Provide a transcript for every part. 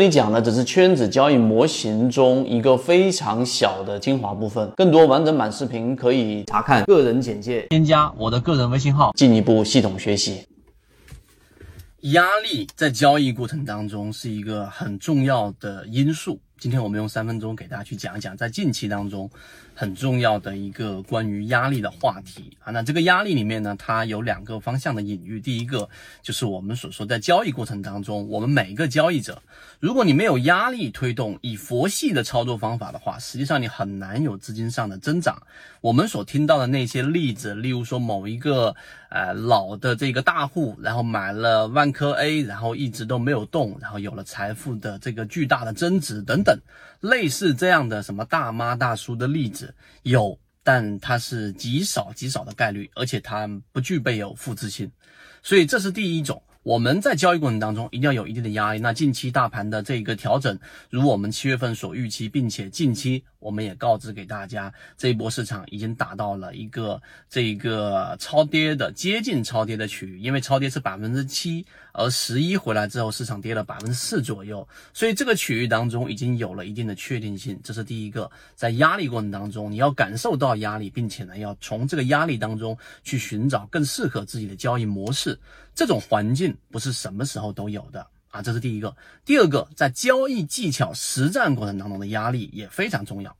这里讲的只是圈子交易模型中一个非常小的精华部分，更多完整版视频可以查看个人简介，添加我的个人微信号，进一步系统学习。压力在交易过程当中是一个很重要的因素。今天我们用三分钟给大家去讲一讲，在近期当中很重要的一个关于压力的话题啊。那这个压力里面呢，它有两个方向的隐喻。第一个就是我们所说在交易过程当中，我们每一个交易者，如果你没有压力推动，以佛系的操作方法的话，实际上你很难有资金上的增长。我们所听到的那些例子，例如说某一个呃老的这个大户，然后买了万科 A，然后一直都没有动，然后有了财富的这个巨大的增值等等，类似这样的什么大妈大叔的例子有，但它是极少极少的概率，而且它不具备有复制性，所以这是第一种。我们在交易过程当中一定要有一定的压力。那近期大盘的这个调整，如我们七月份所预期，并且近期我们也告知给大家，这一波市场已经达到了一个这个超跌的接近超跌的区域，因为超跌是百分之七，而十一回来之后，市场跌了百分之四左右，所以这个区域当中已经有了一定的确定性。这是第一个，在压力过程当中，你要感受到压力，并且呢，要从这个压力当中去寻找更适合自己的交易模式。这种环境不是什么时候都有的啊，这是第一个。第二个，在交易技巧实战过程当中的压力也非常重要。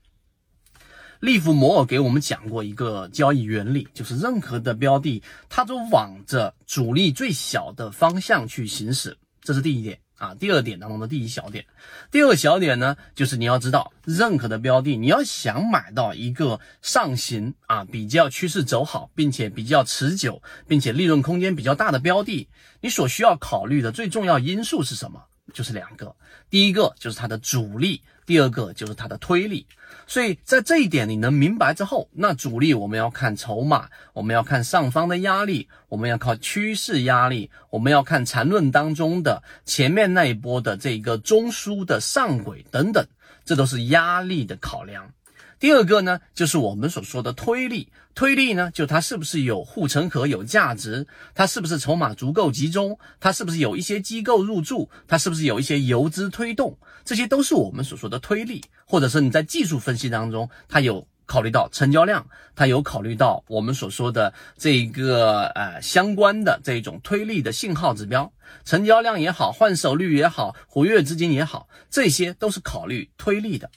利弗摩尔给我们讲过一个交易原理，就是任何的标的，它都往着阻力最小的方向去行驶，这是第一点。啊，第二点当中的第一小点，第二小点呢，就是你要知道，任何的标的，你要想买到一个上行啊，比较趋势走好，并且比较持久，并且利润空间比较大的标的，你所需要考虑的最重要因素是什么？就是两个，第一个就是它的主力，第二个就是它的推力。所以在这一点你能明白之后，那主力我们要看筹码，我们要看上方的压力，我们要靠趋势压力，我们要看缠论当中的前面那一波的这个中枢的上轨等等，这都是压力的考量。第二个呢，就是我们所说的推力。推力呢，就它是不是有护城河、有价值？它是不是筹码足够集中？它是不是有一些机构入驻？它是不是有一些游资推动？这些都是我们所说的推力，或者是你在技术分析当中，它有考虑到成交量，它有考虑到我们所说的这个呃相关的这种推力的信号指标，成交量也好，换手率也好，活跃资金也好，这些都是考虑推力的，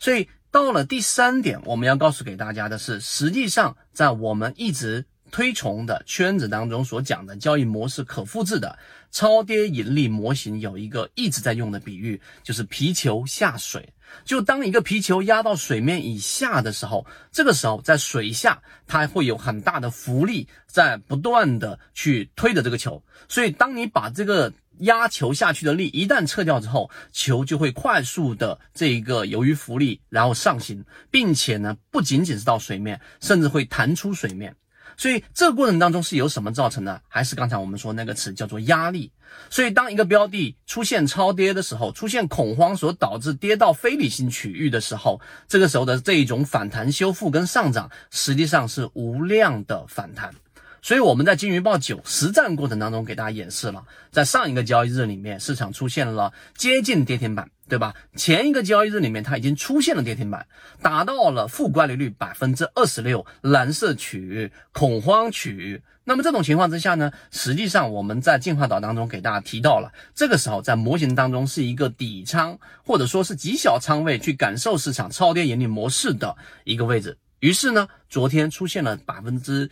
所以。到了第三点，我们要告诉给大家的是，实际上在我们一直推崇的圈子当中所讲的交易模式可复制的超跌盈利模型，有一个一直在用的比喻，就是皮球下水。就当一个皮球压到水面以下的时候，这个时候在水下它会有很大的浮力在不断的去推着这个球，所以当你把这个。压球下去的力一旦撤掉之后，球就会快速的这一个由于浮力然后上行，并且呢不仅仅是到水面，甚至会弹出水面。所以这个过程当中是由什么造成的？还是刚才我们说那个词叫做压力。所以当一个标的出现超跌的时候，出现恐慌所导致跌到非理性区域的时候，这个时候的这一种反弹修复跟上涨，实际上是无量的反弹。所以我们在金鱼报九实战过程当中给大家演示了，在上一个交易日里面，市场出现了接近跌停板，对吧？前一个交易日里面，它已经出现了跌停板，达到了负乖离率百分之二十六，蓝色区域恐慌区域。那么这种情况之下呢，实际上我们在进化岛当中给大家提到了，这个时候在模型当中是一个底仓或者说是极小仓位去感受市场超跌盈利模式的一个位置。于是呢，昨天出现了百分之。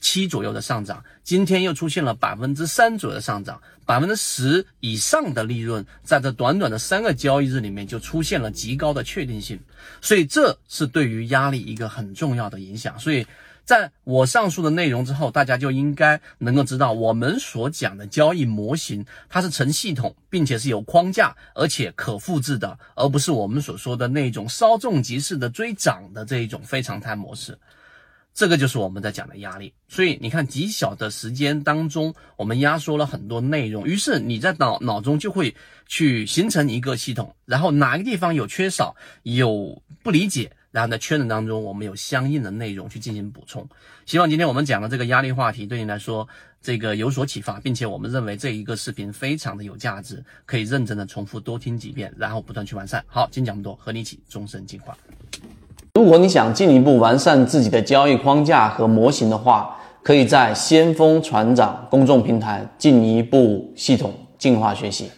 七左右的上涨，今天又出现了百分之三左右的上涨，百分之十以上的利润，在这短短的三个交易日里面就出现了极高的确定性，所以这是对于压力一个很重要的影响。所以在我上述的内容之后，大家就应该能够知道，我们所讲的交易模型，它是成系统，并且是有框架，而且可复制的，而不是我们所说的那种稍纵即逝的追涨的这一种非常态模式。这个就是我们在讲的压力，所以你看极小的时间当中，我们压缩了很多内容，于是你在脑脑中就会去形成一个系统，然后哪个地方有缺少、有不理解，然后在圈子当中我们有相应的内容去进行补充。希望今天我们讲的这个压力话题对你来说，这个有所启发，并且我们认为这一个视频非常的有价值，可以认真的重复多听几遍，然后不断去完善。好，今天讲这么多，和你一起终身进化。如果你想进一步完善自己的交易框架和模型的话，可以在先锋船长公众平台进一步系统进化学习。